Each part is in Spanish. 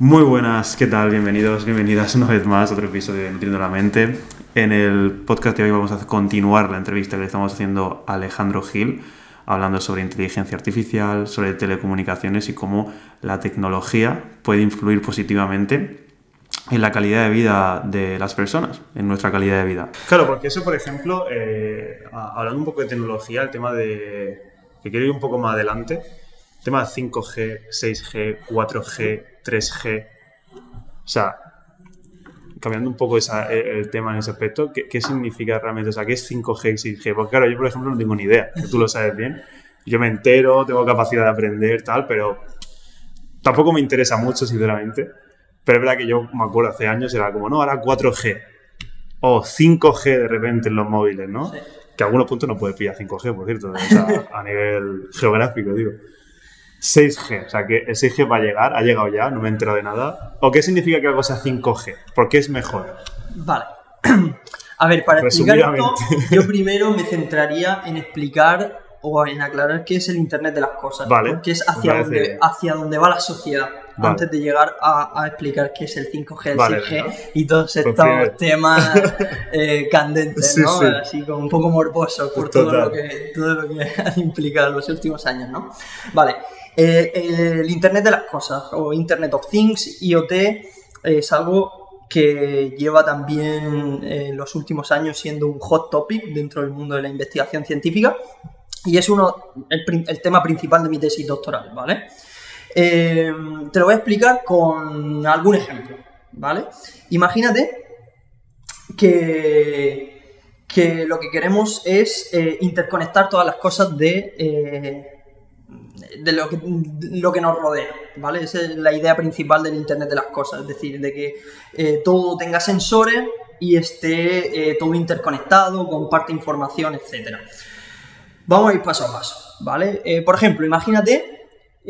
Muy buenas, ¿qué tal? Bienvenidos, bienvenidas una vez más a otro episodio de Nutriendo la Mente. En el podcast de hoy vamos a continuar la entrevista que le estamos haciendo a Alejandro Gil, hablando sobre inteligencia artificial, sobre telecomunicaciones y cómo la tecnología puede influir positivamente en la calidad de vida de las personas, en nuestra calidad de vida. Claro, porque eso, por ejemplo, eh, hablando un poco de tecnología, el tema de, que quiero ir un poco más adelante, el tema de 5G, 6G, 4G, 3G, o sea, cambiando un poco esa, el tema en ese aspecto, ¿qué, ¿qué, significa realmente? O sea, ¿qué es 5G y 6G? Porque claro, yo por ejemplo no tengo ni idea, que tú lo sabes bien. Yo me entero, tengo capacidad de aprender, tal, pero tampoco me interesa mucho, sinceramente. Pero es verdad que yo me acuerdo hace años, era como, no, ahora 4G o 5G de repente en los móviles, ¿no? Que a algunos puntos no puede pillar 5G, por cierto, o sea, a nivel geográfico, digo. 6G, o sea, que el 6G va a llegar, ha llegado ya, no me he enterado de nada. ¿O qué significa que algo sea 5G? ¿Por qué es mejor? Vale. A ver, para explicar esto, yo primero me centraría en explicar o en aclarar qué es el Internet de las cosas. Vale. Porque es hacia, donde, hacia donde va la sociedad antes de llegar a, explicar qué es el 5G, el 6G y todos pues estos temas eh, candentes, ¿no? Así como un poco morbosos por todo lo, que, todo lo que han implicado en los últimos años, ¿no? Vale. Eh, el Internet de las cosas o Internet of Things, IoT, es algo que lleva también en los últimos años siendo un hot topic dentro del mundo de la investigación científica y es uno, el, tema principal de mi tesis doctoral, ¿vale? Eh, te lo voy a explicar con algún ejemplo, ¿vale? Imagínate que, que lo que queremos es eh, interconectar todas las cosas de, eh, de lo, que, lo que nos rodea, ¿vale? Esa es la idea principal del Internet de las cosas, es decir, de que todo tenga sensores y esté todo interconectado, comparte información, etc. Vamos a ir paso a paso, ¿vale? por ejemplo, imagínate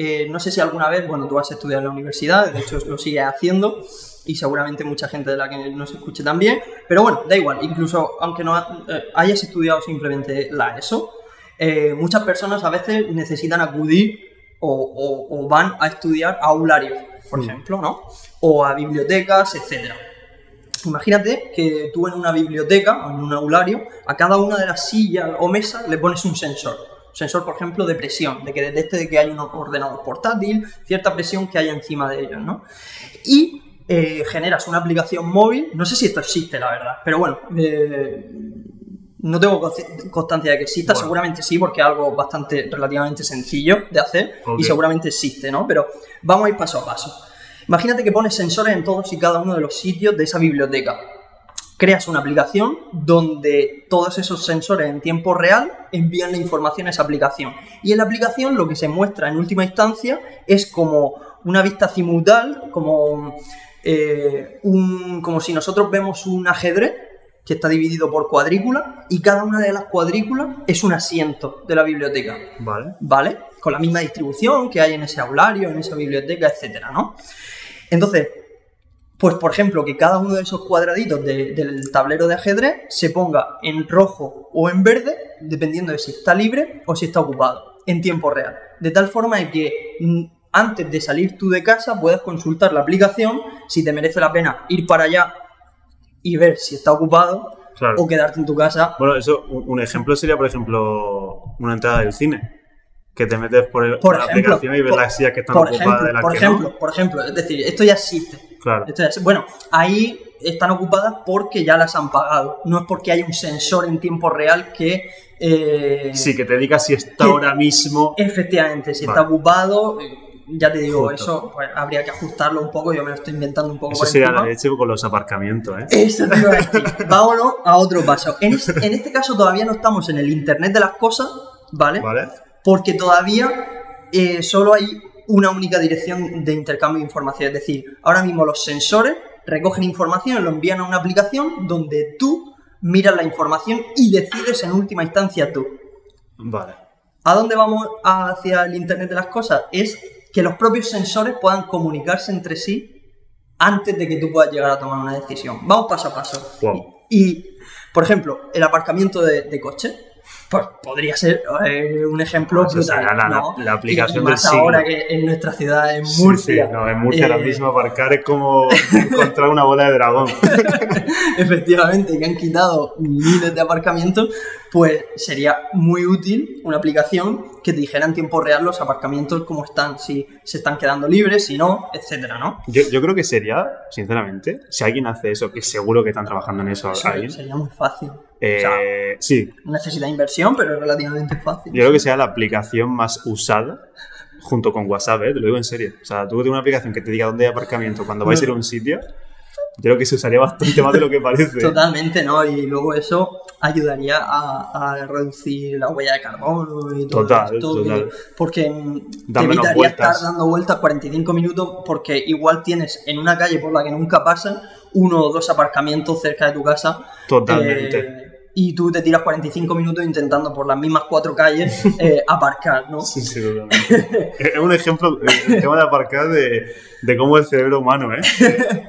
eh, no sé si alguna vez, bueno, tú has estudiado en la universidad, de hecho lo sigues haciendo y seguramente mucha gente de la que nos escuche también, pero bueno, da igual, incluso aunque no eh, hayas estudiado simplemente la ESO, eh, muchas personas a veces necesitan acudir o, van a estudiar a aularios, por ejemplo, ¿no? O a bibliotecas, etcétera. Imagínate que tú en una biblioteca o en un aulario, a cada una de las sillas o mesas le pones un sensor sensor, por ejemplo, de presión, de que detecte de que hay un ordenador portátil, cierta presión que hay encima de ellos, ¿no? Y eh, generas una aplicación móvil, no sé si esto existe, la verdad, pero bueno, eh, no tengo constancia de que exista, seguramente sí, porque es algo bastante relativamente sencillo de hacer y seguramente existe, ¿no? Pero vamos a ir paso a paso. Imagínate que pones sensores en todos y cada uno de los sitios de esa biblioteca creas una aplicación donde todos esos sensores en tiempo real envían la información a esa aplicación. Y en la aplicación lo que se muestra en última instancia es como una vista simultánea, como, eh, un, como si nosotros vemos un ajedrez que está dividido por cuadrícula y cada una de las cuadrículas es un asiento de la biblioteca. Vale. ¿Vale? Con la misma distribución que hay en ese aulario, en esa biblioteca, etcétera, ¿no? Entonces, pues, por ejemplo, que cada uno de esos cuadraditos del tablero de ajedrez se ponga en rojo o en verde, dependiendo de si está libre o si está ocupado, en tiempo real. De tal forma de que mm, antes de salir tú de casa puedas consultar la aplicación, si te merece la pena ir para allá y ver si está ocupado o quedarte en tu casa. Bueno, eso, un ejemplo sería, por ejemplo, una entrada del cine que te metes por, el, la aplicación y ves las sillas que están ocupadas de la por ejemplo, Por ejemplo, es decir, esto ya existe. Claro. bueno, ahí están ocupadas porque ya las han pagado. No es porque hay un sensor en tiempo real que... Eh, sí, que te diga si está ahora mismo... Efectivamente, si está ocupado... Ya te digo, eso pues, habría que ajustarlo un poco, yo me lo estoy inventando un poco. Eso sería la leche con los aparcamientos, ¿eh? Eso te iba a decir. Vámonos a otro paso. En, en este caso todavía no estamos en el Internet de las cosas, ¿vale? Vale porque todavía eh, solo hay una única dirección de intercambio de información. Es decir, ahora mismo los sensores recogen información y lo envían a una aplicación donde tú miras la información y decides en última instancia tú. Vale. ¿A dónde vamos hacia el Internet de las Cosas? Es que los propios sensores puedan comunicarse entre sí antes de que tú puedas llegar a tomar una decisión. Vamos paso a paso. Y, por ejemplo, el aparcamiento de, de coche Pues podría ser eh, un ejemplo brutal, sería la- ¿no? la aplicación y, del más siglo. ahora que en nuestra ciudad, en Murcia. sí, no, en Murcia ahora eh, mismo aparcar es como encontrar una bola de dragón. efectivamente, que han quitado miles de aparcamientos, pues sería muy útil una aplicación que te dijera en tiempo real los aparcamientos cómo están, si se están quedando libres, si no, etcétera, ¿no? Yo, yo creo que sería, sinceramente, si alguien hace eso, que seguro que están trabajando en eso Eso alguien. sería muy fácil. eh, o sea, sí, necesita inversión, pero es relativamente fácil. yo creo que sea la aplicación más usada junto con WhatsApp, ¿eh? te lo digo en serio. O sea, tú tienes una aplicación que te diga dónde hay aparcamiento cuando vais a ir a un sitio, yo creo que se usaría bastante más de lo que parece. Totalmente, ¿no? Y luego eso ayudaría a, a reducir la huella de carbono y todo Total, esto. total. Porque mm, te evitaría estar dando vueltas 45 minutos porque igual tienes en una calle por la que nunca pasan uno o dos aparcamientos cerca de tu casa. Totalmente. eh, y tú te tiras 45 minutos intentando por las mismas cuatro calles eh, aparcar, ¿no? Sí, sí, totalmente. es un ejemplo, eh, el tema de aparcar, de, de cómo el cerebro humano, ¿eh?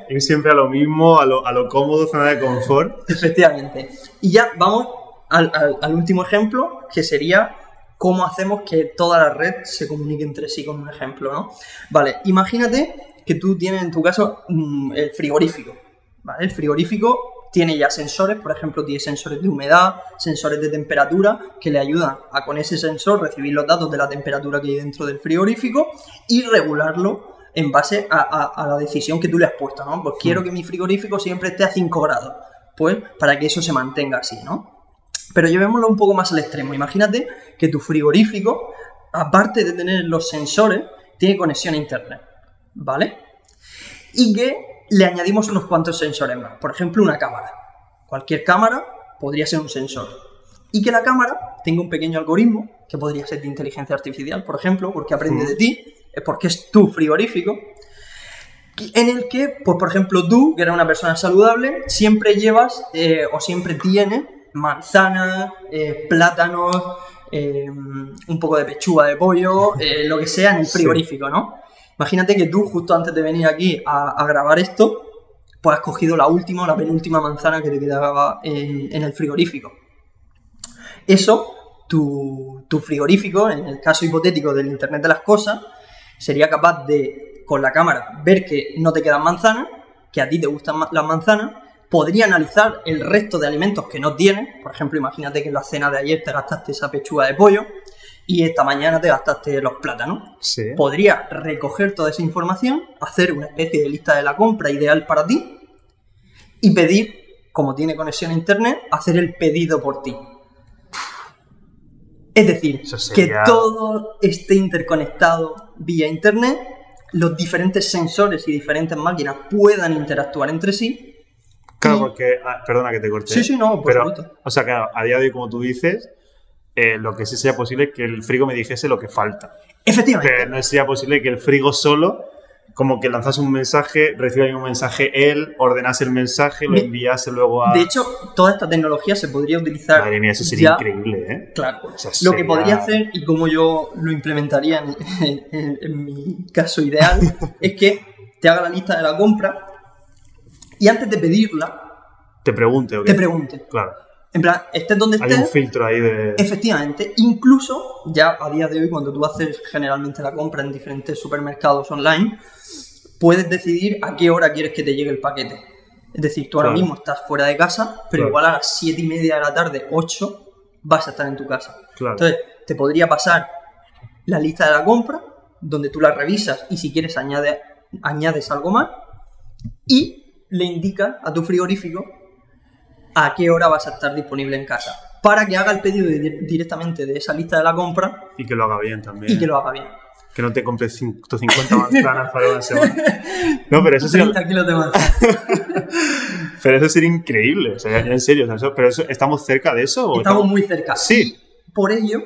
Ir siempre a lo mismo, a lo, a lo cómodo, zona de confort. Efectivamente. Y ya vamos al, al- al último ejemplo, que sería cómo hacemos que toda la red se comunique entre sí con un ejemplo, ¿no? Vale, imagínate que tú tienes en tu caso mm, el frigorífico, ¿vale? El frigorífico tiene ya sensores, por ejemplo, tiene sensores de humedad, sensores de temperatura, que le ayudan a con ese sensor recibir los datos de la temperatura que hay dentro del frigorífico y regularlo en base a, a- a la decisión que tú le has puesto, ¿no? Pues quiero que mi frigorífico siempre esté a 5 grados, pues para que eso se mantenga así, ¿no? Pero llevémoslo un poco más al extremo. Imagínate que tu frigorífico, aparte de tener los sensores, tiene conexión a internet, ¿vale? Y que le añadimos unos cuantos sensores más. Por ejemplo, una cámara. Cualquier cámara podría ser un sensor. Y que la cámara tenga un pequeño algoritmo, que podría ser de inteligencia artificial, por ejemplo, porque aprende de ti, porque es tu frigorífico, en el que, pues por ejemplo, tú, que eres una persona saludable, siempre llevas eh, o siempre tienes manzanas, eh, plátanos, eh, un poco de pechuga de pollo, eh, lo que sea en el frigorífico, ¿no? Imagínate que tú, justo antes de venir aquí a, grabar esto, pues has cogido la última o la penúltima manzana que te quedaba en, en el frigorífico. Eso, tu, tu frigorífico, en el caso hipotético del Internet de las Cosas, sería capaz de, con la cámara, ver que no te quedan manzanas, que a ti te gustan las manzanas, podría analizar el resto de alimentos que no tienes. Por ejemplo, imagínate que en la cena de ayer te gastaste esa pechuga de pollo y esta mañana te gastaste los plátanos. Sí. Podría recoger toda esa información, hacer una especie de lista de la compra ideal para ti y pedir, como tiene conexión a internet, hacer el pedido por ti. Es decir, sería- que todo esté interconectado vía internet, los diferentes sensores y diferentes máquinas puedan interactuar entre sí. Claro, y- porque. ah, perdona que te corte. Sí, sí, no, por Pero, supuesto. o sea, claro, a día de hoy, como tú dices, eh, lo que sí sería posible es que el frigo me dijese lo que falta. Efectivamente. Pero no sería posible que el frigo solo, como que lanzase un mensaje, reciba un mensaje él, ordenase el mensaje, lo De- enviase luego a. De hecho, toda esta tecnología se podría utilizar. Madre mía, eso sería ya- increíble, ¿eh? Claro, O sea, lo que podría hacer y como yo lo implementaría en, en- en mi caso ideal es que te haga la lista de la compra y antes de pedirla Te pregunte, ¿o qué? te pregunte. Claro. En plan, estés donde Hay un estés, filtro ahí de. efectivamente, incluso ya a día de hoy cuando tú haces generalmente la compra en diferentes supermercados online, puedes decidir a qué hora quieres que te llegue el paquete. Es decir, tú ahora mismo estás fuera de casa, pero Claro. igual a las 7 y media de la tarde, 8, vas a estar en tu casa. Claro. Entonces, te podría pasar la lista de la compra, donde tú la revisas y si quieres añade, añades algo más, y le indicas a tu frigorífico a qué hora vas a estar disponible en casa, para que haga el pedido di- directamente de esa lista de la compra Y que lo haga bien también. y que lo haga bien. Que no te compres 150 manzanas para una semana. No, pero eso sería, 30 kilos de manzana. pero eso sería increíble. O sea, en serio. o sea, eso- pero eso, ¿estamos cerca de eso? o Estamos muy cerca. Sí. Y por ello,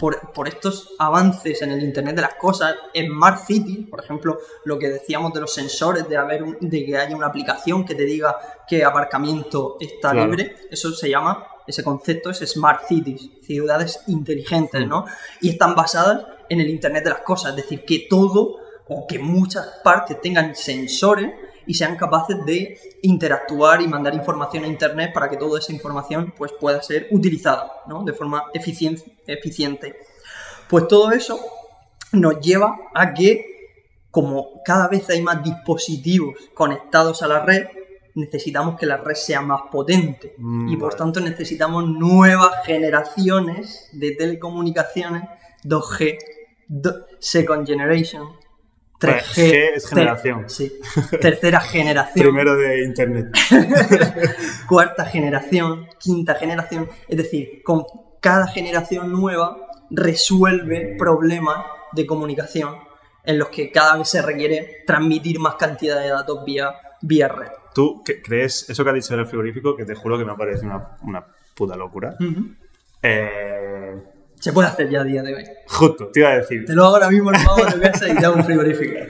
por, por estos avances en el Internet de las Cosas, en Smart City, por ejemplo, lo que decíamos de los sensores, de, haber un- de que haya una aplicación que te diga qué aparcamiento está Claro. libre, eso se llama, ese concepto es Smart Cities, ciudades inteligentes, ¿no? Y están basadas en el Internet de las Cosas, es decir, que todo o que muchas partes tengan sensores y sean capaces de interactuar y mandar información a Internet para que toda esa información pues, pueda ser utilizada ¿no? de forma eficiente. Pues todo eso nos lleva a que como cada vez hay más dispositivos conectados a la red, necesitamos que la red sea más potente Mm, y por vale. tanto necesitamos nuevas generaciones de telecomunicaciones 2G, do- Second Generation, 3G. G es ter- generación. sí, tercera generación, Primero de internet. cuarta generación, quinta generación. Es decir, con cada generación nueva resuelve problemas de comunicación en los que cada vez se requiere transmitir más cantidad de datos vía, vía red. ¿Tú crees eso que has dicho del frigorífico? Que te juro que me parece una, una puta locura. Eh, Se puede hacer ya a día de hoy. justo, te iba a decir. Te lo hago ahora mismo, hermano, te voy a hacer ya un frigorífico.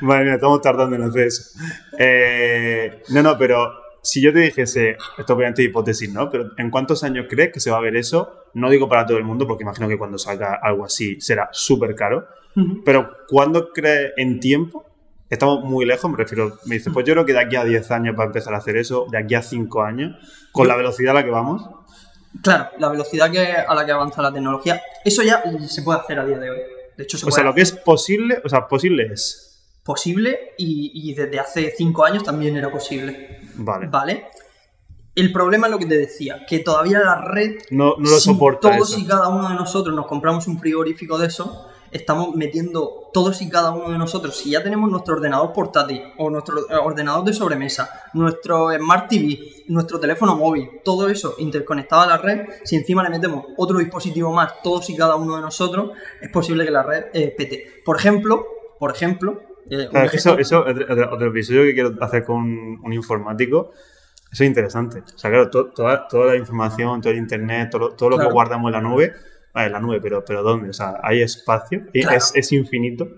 Madre mía, estamos tardando en hacer eso. Eh, no, no, pero si yo te dijese, esto obviamente es hipótesis, ¿no? Pero ¿en cuántos años crees que se va a ver eso? No digo para todo el mundo, porque imagino que cuando salga algo así será súper caro. Ujú. Pero ¿cuándo crees en tiempo? Estamos muy lejos, me refiero. Me dice, pues yo creo que de aquí a 10 años va a empezar a hacer eso, de aquí a 5 años, con la velocidad a la que vamos. Claro, la velocidad que, a la que avanza la tecnología, eso ya se puede hacer a día de hoy. De hecho, se O puede sea, lo que es posible, o sea, posible es. posible y, y desde hace cinco años también era posible. Vale. ¿Vale? El problema es lo que te decía, que todavía la red, No, no lo si soporta todos eso. y cada uno de nosotros nos compramos un frigorífico de eso, estamos metiendo todos y cada uno de nosotros, si ya tenemos nuestro ordenador portátil o nuestro eh, ordenador de sobremesa, nuestro Smart TV, nuestro teléfono móvil, todo eso interconectado a la red, si encima le metemos otro dispositivo más, todos y cada uno de nosotros, es posible que la red eh, pete. Por ejemplo, por ejemplo, eh, Claro, eso, eso otro, otro episodio que quiero hacer con un, un informático, eso es interesante. O sea, claro, to- toda, toda la información, todo el internet, todo, lo- todo lo Claro. que guardamos en la nube, ah, en la nube, pero, pero ¿dónde? O sea, hay espacio, Claro. es, es infinito.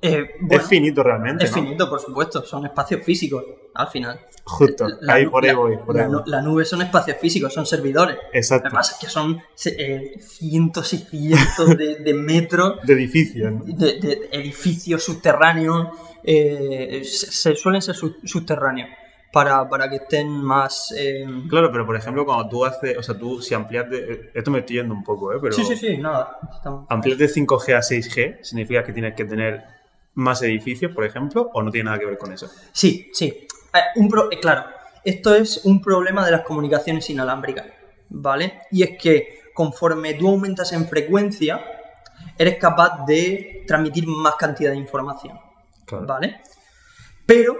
eh, bueno, es finito realmente. Es ¿no? finito, por supuesto, son espacios físicos, al final. Justo, La ahí por ahí la- voy. Por ahí la, nube son espacios físicos, son servidores. Lo Exacto. que pasa es que son eh, cientos y cientos de, de metros De edificios. ¿no? de, de edificios subterráneos. eh, se, se suelen ser sub- subterráneos para, para que estén más. eh, Claro, pero por ejemplo, cuando tú haces, o sea, tú si amplias de, esto me estoy yendo un poco, ¿eh? Pero Sí, sí, sí, nada. estamos- ampliar de 5G a 6G significa que tienes que tener más edificios, por ejemplo, o no tiene nada que ver con eso. Sí, sí. Eh, un pro- eh, claro, esto es un problema de las comunicaciones inalámbricas, ¿vale? Y es que conforme tú aumentas en frecuencia, eres capaz de transmitir más cantidad de información, Claro. ¿vale? Pero,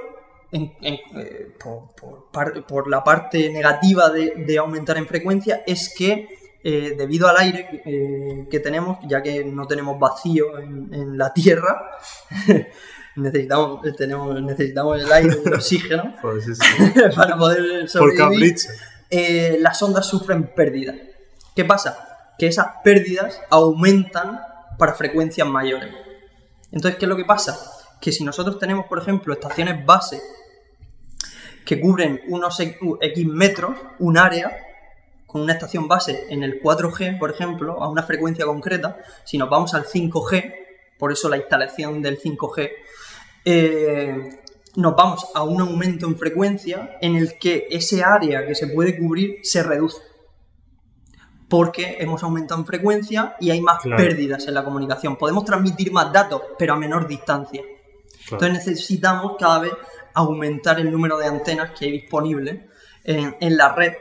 en- en- eh, por, por par- por la parte negativa de, de aumentar en frecuencia, es que eh, debido al aire eh, que tenemos, ya que no tenemos vacío en, en la Tierra, necesitamos, tenemos, necesitamos el aire y el oxígeno Pues sí, sí. para poder sobrevivir, las ondas sufren pérdidas. ¿Qué pasa? Que esas pérdidas aumentan para frecuencias mayores. Entonces, ¿qué es lo que pasa? Que si nosotros tenemos, por ejemplo, estaciones base que cubren unos X metros, un área, con una estación base en el 4G, por ejemplo, a una frecuencia concreta, si nos vamos al 5G, por eso la instalación del 5G, eh, nos vamos a un aumento en frecuencia en el que ese área que se puede cubrir se reduce. Porque hemos aumentado en frecuencia y hay más Claro. pérdidas en la comunicación. Podemos transmitir más datos, pero a menor distancia. Claro. Entonces necesitamos cada vez aumentar el número de antenas que hay disponibles en, en la red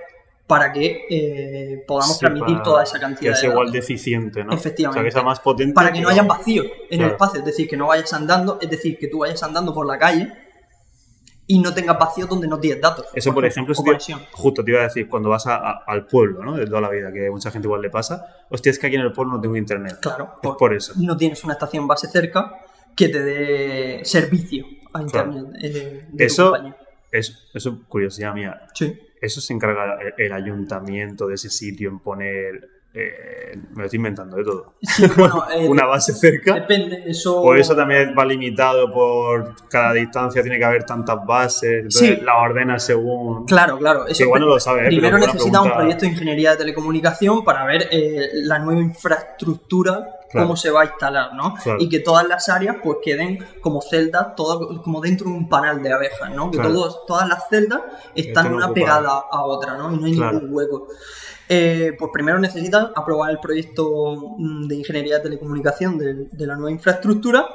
para que eh, podamos Sí, transmitir toda esa Que cantidad es de igual de eficiente, ¿no? Efectivamente. O sea, que sea más potente. Para que no haya vacío en el espacio, es decir, que no vayas andando, es decir, que tú vayas andando por la calle y no tengas vacío donde no tienes datos. Eso, por ejemplo, si te- justo te iba a decir, cuando vas a- a- al pueblo, ¿no? De toda la vida, que mucha gente igual le pasa, hostia, es que aquí en el pueblo no tengo internet. Claro, Es por eso. no tienes una estación base cerca que te dé servicio Claro. eh, de Eso, compañía. eso, curiosidad mía. Sí. ¿Eso se encarga el, el ayuntamiento de ese sitio en poner eh, me lo estoy inventando de todo. Sí, bueno, eh, Una base cerca. depende, eso... O eso también va limitado por cada distancia, tiene que haber tantas bases, entonces Sí. la ordena según... Claro, claro. Eso igual no lo sabe, ¿eh? Primero necesita un proyecto de ingeniería de telecomunicación para ver eh, la nueva infraestructura, Claro. cómo se va a instalar, ¿no? Claro. Y que todas las áreas pues queden como celdas, todo, como dentro de un panel de abejas, ¿no? Que Claro. todos- todas las celdas están una ocupadas. pegada a otra, ¿no? Y no hay ningún hueco. Eh, pues primero necesitas aprobar el proyecto mm, de ingeniería de telecomunicación de, de la nueva infraestructura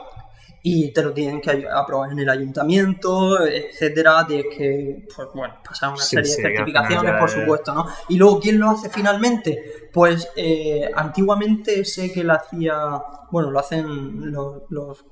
y te lo tienen que aprobar en el ayuntamiento, etcétera. Tienes que, pues bueno, pasar una Sí, serie sí, de certificaciones, por es- supuesto, ¿no? Y luego, ¿quién lo hace finalmente? Pues eh, antiguamente sé que lo hacía, bueno, lo hacen los, los,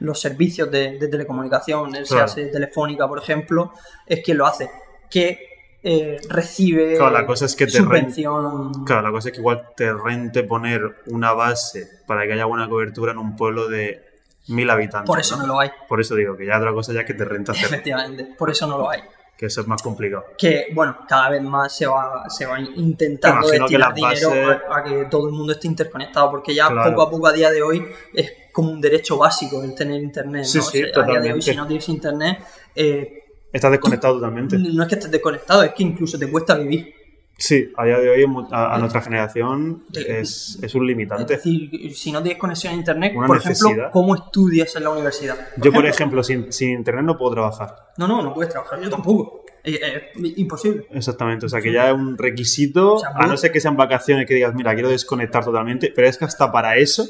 los servicios de, de telecomunicación, el Claro. Telefónica, por ejemplo, es quien lo hace, que eh, recibe Claro, la cosa es que te subvención. Claro, la cosa es que igual te rente poner una base para que haya buena cobertura en un pueblo de mil habitantes. Por eso no lo hay, Por eso digo que ya otra cosa ya es que te renta hacer, efectivamente, por eso no lo hay. que eso es más complicado. que bueno, cada vez más se va, se va intentando destinar dinero bases- a, a que todo el mundo esté interconectado, porque ya Claro. poco a poco a día de hoy es como un derecho básico el tener internet. Sí, ¿no? sí, O sea, a día de hoy, si no tienes internet, eh, Estás desconectado totalmente. no es que estés desconectado, es que incluso te cuesta vivir. Sí, a día de hoy a, a nuestra generación Sí. es, es un Es limitante. decir, si no tienes conexión a internet, Una por necesidad. ejemplo, ¿cómo estudias en la universidad? Yo, por ejemplo, sin, sin internet no puedo trabajar. No, no, no puedes trabajar, yo tampoco. Eh, eh, imposible. Exactamente, o sea que ya es un requisito, O sea, a no ser que sean vacaciones que digas, mira, quiero desconectar totalmente, pero es que hasta para eso,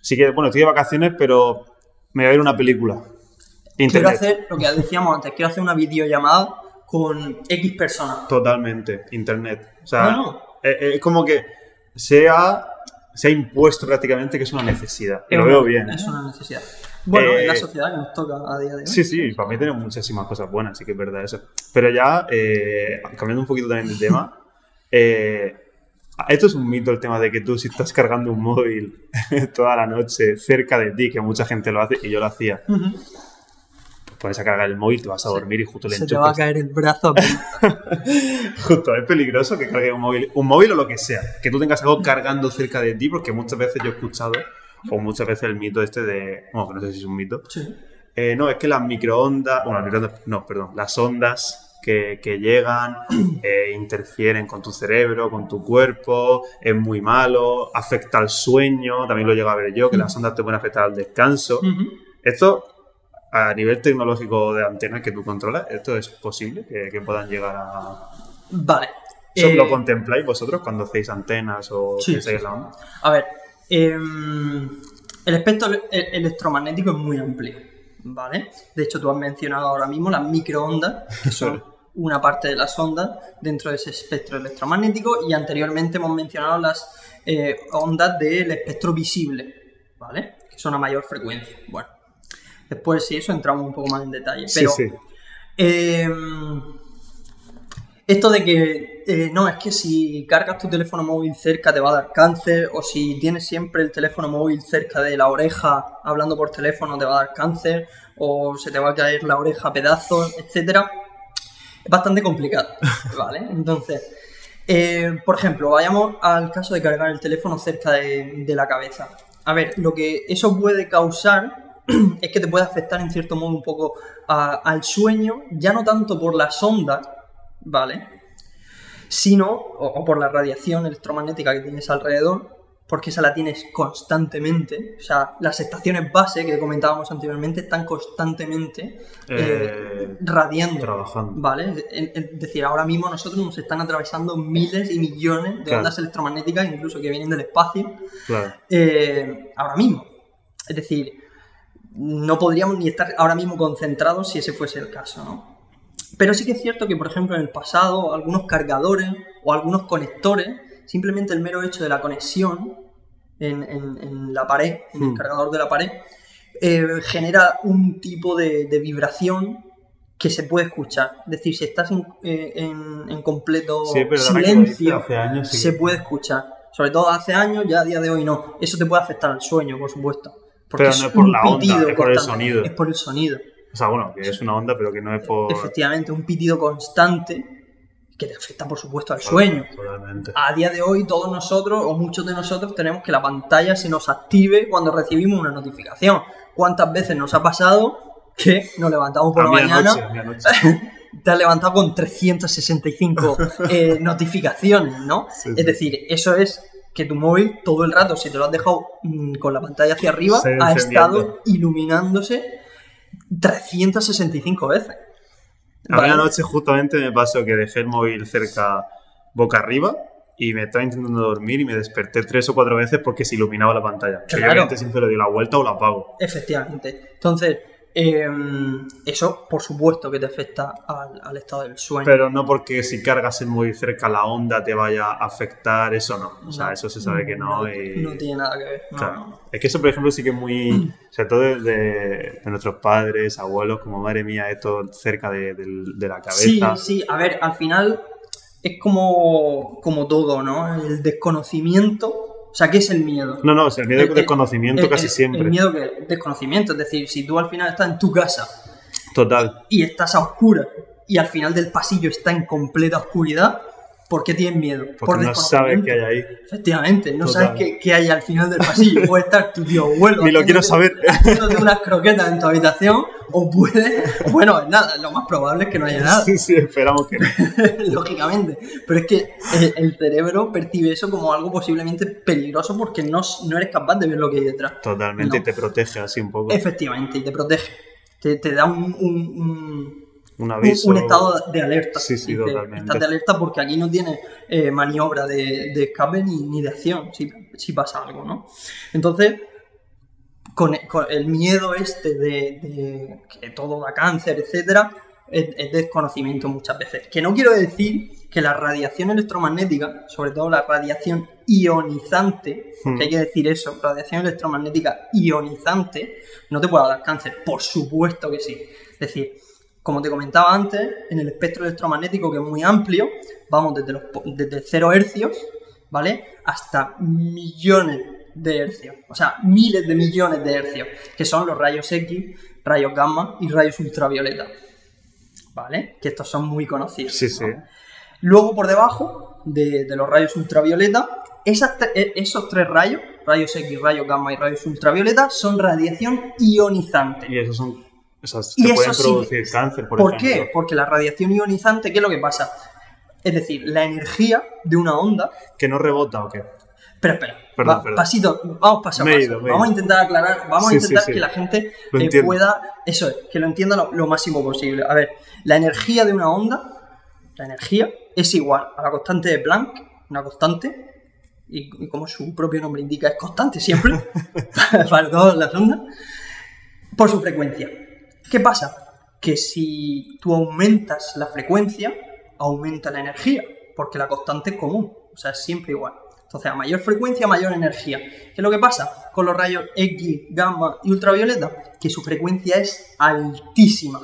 sí que, bueno, estoy de vacaciones, pero me voy a ver una película. Quiero hacer lo que decíamos antes, quiero hacer una videollamada con X personas. Totalmente, internet. O sea, No, no. eh, eh, es como que se ha, se ha impuesto prácticamente que es una necesidad. Es lo una- veo bien. ¿eh? Es una necesidad. Bueno, Eh, es la sociedad que nos toca a día de hoy. Sí, sí, para mí tiene muchísimas cosas buenas, sí que es verdad eso. Pero ya, eh, cambiando un poquito también de tema, eh, esto es un mito el tema de que tú si estás cargando un móvil toda la noche cerca de ti, que mucha gente lo hace y yo lo hacía, Ujú. Puedes a cargar el móvil, te vas a dormir y justo le Se te va a caer el brazo. Justo, es peligroso que cargue un móvil, un móvil o lo que sea, que tú tengas algo cargando cerca de ti, porque muchas veces yo he escuchado, o muchas veces el mito este de, bueno, que no sé si es un mito, Sí. Eh, no, es que las microondas, bueno, las microondas, no, perdón, las ondas que, que llegan eh, interfieren con tu cerebro, con tu cuerpo, es muy malo, afecta al sueño, también lo llego a ver yo, que las ondas te pueden afectar al descanso. Esto, a nivel tecnológico de antenas que tú controlas, ¿esto es posible que, que puedan llegar a... Vale. ¿Eso Eh, lo contempláis vosotros cuando hacéis antenas o Sí, pensáis sí, la onda? A ver, em, el espectro ele- electromagnético es muy amplio, ¿vale? De hecho, tú has mencionado ahora mismo las microondas, que son una parte de las ondas dentro de ese espectro electromagnético, y anteriormente hemos mencionado las eh, ondas del espectro visible, ¿vale? Que son a mayor frecuencia. Bueno, después si eso entramos un poco más en detalle, pero... sí, sí. Em, esto de que eh, no, es que si cargas tu teléfono móvil cerca te va a dar cáncer, o si tienes siempre el teléfono móvil cerca de la oreja hablando por teléfono te va a dar cáncer, o se te va a caer la oreja a pedazos, etcétera, es bastante complicado, ¿vale? Entonces, eh, por ejemplo, vayamos al caso de cargar el teléfono cerca de, de la cabeza. A ver, lo que eso puede causar es que te puede afectar en cierto modo un poco a- al sueño, ya no tanto por las ondas, ¿vale? Sino, o, o por la radiación electromagnética que tienes alrededor, porque esa la tienes constantemente. O sea, las estaciones base que comentábamos anteriormente están constantemente eh, Eh, radiando. trabajando. ¿Vale? Es decir, ahora mismo nosotros nos están atravesando miles y millones de Claro. ondas electromagnéticas, incluso que vienen del espacio, Claro. eh, ahora mismo. Es decir, no podríamos ni estar ahora mismo concentrados si ese fuese el caso, ¿no? Pero sí que es cierto que, por ejemplo, en el pasado, algunos cargadores o algunos conectores, simplemente el mero hecho de la conexión en, en- en la pared, en el Hmm. cargador de la pared, eh, genera un tipo de, de vibración que se puede escuchar. Es decir, si estás en, eh, en- completo Sí, silencio, hace años sí se puede escuchar. Sobre todo hace años, ya a día de hoy no. Eso te puede afectar al sueño, por supuesto. Pero no es por la onda, es por el sonido. Es por el sonido. O sea, bueno, que es una onda, pero que no es por... Efectivamente, un pitido constante que te afecta, por supuesto, al sueño. Totalmente. A día de hoy, todos nosotros, o muchos de nosotros, tenemos que la pantalla se nos active cuando recibimos una notificación. ¿Cuántas veces nos ha pasado que nos levantamos por A la mañana? te has levantado con 365 eh, notificaciones, ¿no? Sí, es sí. decir, eso es que tu móvil todo el rato, si te lo has dejado mm, con la pantalla hacia arriba, Se ha encendiendo. estado iluminándose 365 veces. A mí anoche justamente me pasó que dejé el móvil cerca boca arriba y me estaba intentando dormir y me desperté tres o cuatro veces porque se iluminaba la pantalla. Claro. Obviamente siempre le doy la vuelta o la apago. Efectivamente. Entonces, eh, eso por supuesto que te afecta al, al estado del sueño. Pero no porque si cargas móvil cerca la onda te vaya a afectar, eso no. O sea, No, eso se sabe que no. y- no tiene nada que ver. no, Claro. Es que eso, por ejemplo, sí que es muy. Sobre todo de, de- de nuestros padres, abuelos, como madre mía, esto cerca de, del- de la Sí, cabeza. sí, a ver, al final es como, como todo, ¿no? El desconocimiento. O sea, ¿qué es el miedo? No, no, o sea, el miedo El- de desconocimiento el- casi el- siempre. El miedo que es desconocimiento, es decir, si tú al final estás en tu casa Total. y estás a oscuras y al final del pasillo está en completa oscuridad, ¿por qué tienes miedo? Porque no sabes qué hay ahí. Efectivamente, no sabes qué, qué hay al final del pasillo. Puede estar tu tío abuelo. Ni lo quiero saber. Haciéndote unas croquetas en tu habitación, o puede. Bueno, nada, lo más probable es que no haya nada, Sí, sí, esperamos que no. lógicamente. Pero es que eh, el cerebro percibe eso como algo posiblemente peligroso porque no, no eres capaz de ver lo que hay detrás. Totalmente, No. te protege así un poco. Efectivamente, y te protege. Te, te da un, un- un- Un un, aviso. un estado de alerta. Sí, sí, totalmente. Estás de alerta porque aquí no tienes eh, maniobra de, de escape ni, ni de acción, si, si pasa algo, ¿no? Entonces, con, con el miedo este de, de que todo da cáncer, etcétera, es, es desconocimiento muchas veces. Que no quiero decir que la radiación electromagnética, sobre todo la radiación ionizante, porque Hmm. hay que decir eso, radiación electromagnética ionizante, no te pueda dar cáncer. Por supuesto que sí. Es decir, como te comentaba antes, en el espectro electromagnético que es muy amplio, vamos desde, los, po- desde 0 hercios, ¿vale? Hasta millones de hercios, o sea, miles de millones de hercios, que son los rayos X, rayos gamma y rayos ultravioleta, ¿vale? Que estos son muy conocidos. Sí, sí. Luego, por debajo de, de los rayos ultravioleta, esas e- esos tres rayos, rayos X, rayos gamma y rayos ultravioleta, son radiación ionizante. Y esos son. Esas Y te eso sí producir cáncer, por, ¿Por ejemplo. qué? Porque la radiación ionizante, ¿qué es lo que pasa? Es decir, la energía de una onda. ¿Que no rebota o qué? Espera, espera. Perdón, va- perdón. Pasito, vamos paso a paso. ido, vamos a intentar aclarar, vamos Sí, a intentar sí. que la gente eh, pueda. Eso es, que lo entienda lo, lo máximo posible. A ver, la energía de una onda, la energía, es igual a la constante de Planck, una constante. Y, y como su propio nombre indica, es constante siempre, para todas las ondas, por su frecuencia. ¿Qué pasa? Que si tú aumentas la frecuencia, aumenta la energía, porque la constante es común, o sea, es siempre igual. Entonces, a mayor frecuencia, mayor energía. ¿Qué es lo que pasa con los rayos X, gamma y ultravioleta? Que su frecuencia es altísima.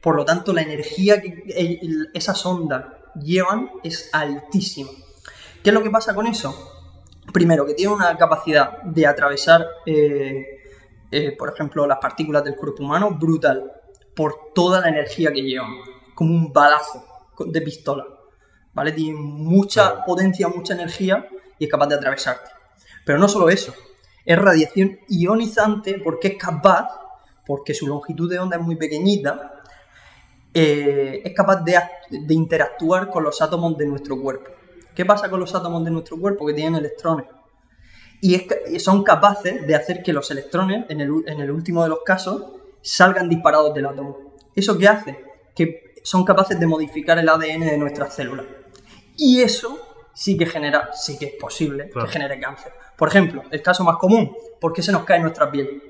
Por lo tanto, la energía que esas ondas llevan es altísima. ¿Qué es lo que pasa con eso? Primero, que tiene una capacidad de atravesar, eh, eh, por ejemplo, las partículas del cuerpo humano brutal, por toda la energía que llevan, como un balazo de pistola. ¿Vale? Tiene mucha Claro. potencia, mucha energía y es capaz de atravesarte. Pero no solo eso, es radiación ionizante porque es capaz, porque su longitud de onda es muy pequeñita, eh, es capaz de, de interactuar con los átomos de nuestro cuerpo. ¿Qué pasa con los átomos de nuestro cuerpo? Que tienen electrones. Y, es son capaces de hacer que los electrones, en el, u- en el último de los casos, salgan disparados del átomo. ¿Eso qué hace? Que son capaces de modificar el ADN de nuestras células. Y eso sí que genera, sí que es posible Claro. que genere cáncer. Por ejemplo, el caso más común, ¿por qué se nos cae nuestra piel?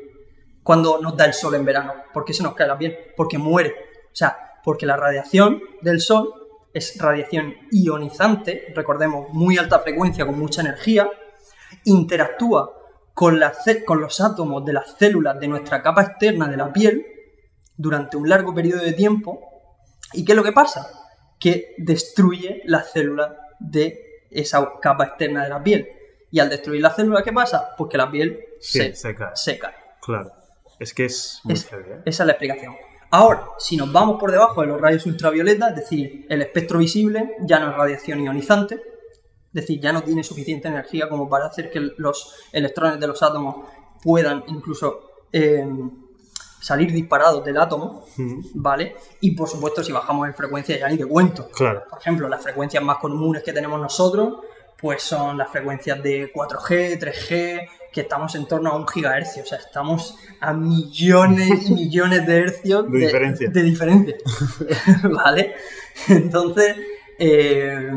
Cuando nos da el sol en verano, ¿por qué se nos cae la piel? Porque muere. O sea, porque la radiación del sol es radiación ionizante, recordemos, muy alta frecuencia, con mucha energía, interactúa con, las con los átomos de las células de nuestra capa externa de la piel durante un largo periodo de tiempo. ¿Y qué es lo que pasa? Que destruye las células de esa capa externa de la piel. Y al destruir las células, ¿qué pasa? Pues que la piel Sí, se, se cae. se cae. Claro. Es que es muy Es- heavy, ¿eh? esa es la explicación. Ahora, si nos vamos por debajo de los rayos ultravioleta, es decir, el espectro visible ya no es radiación ionizante, es decir, ya no tiene suficiente energía como para hacer que los electrones de los átomos puedan incluso eh, salir disparados del átomo, ¿vale? Y por supuesto, si bajamos en frecuencia, ya ni te cuento. Claro. Por ejemplo, las frecuencias más comunes que tenemos nosotros, pues son las frecuencias de 4G, 3G, que estamos en torno a un gigahercio, o sea, estamos a millones y millones de hercios De diferencia. de diferencia. ¿Vale? Entonces, eh,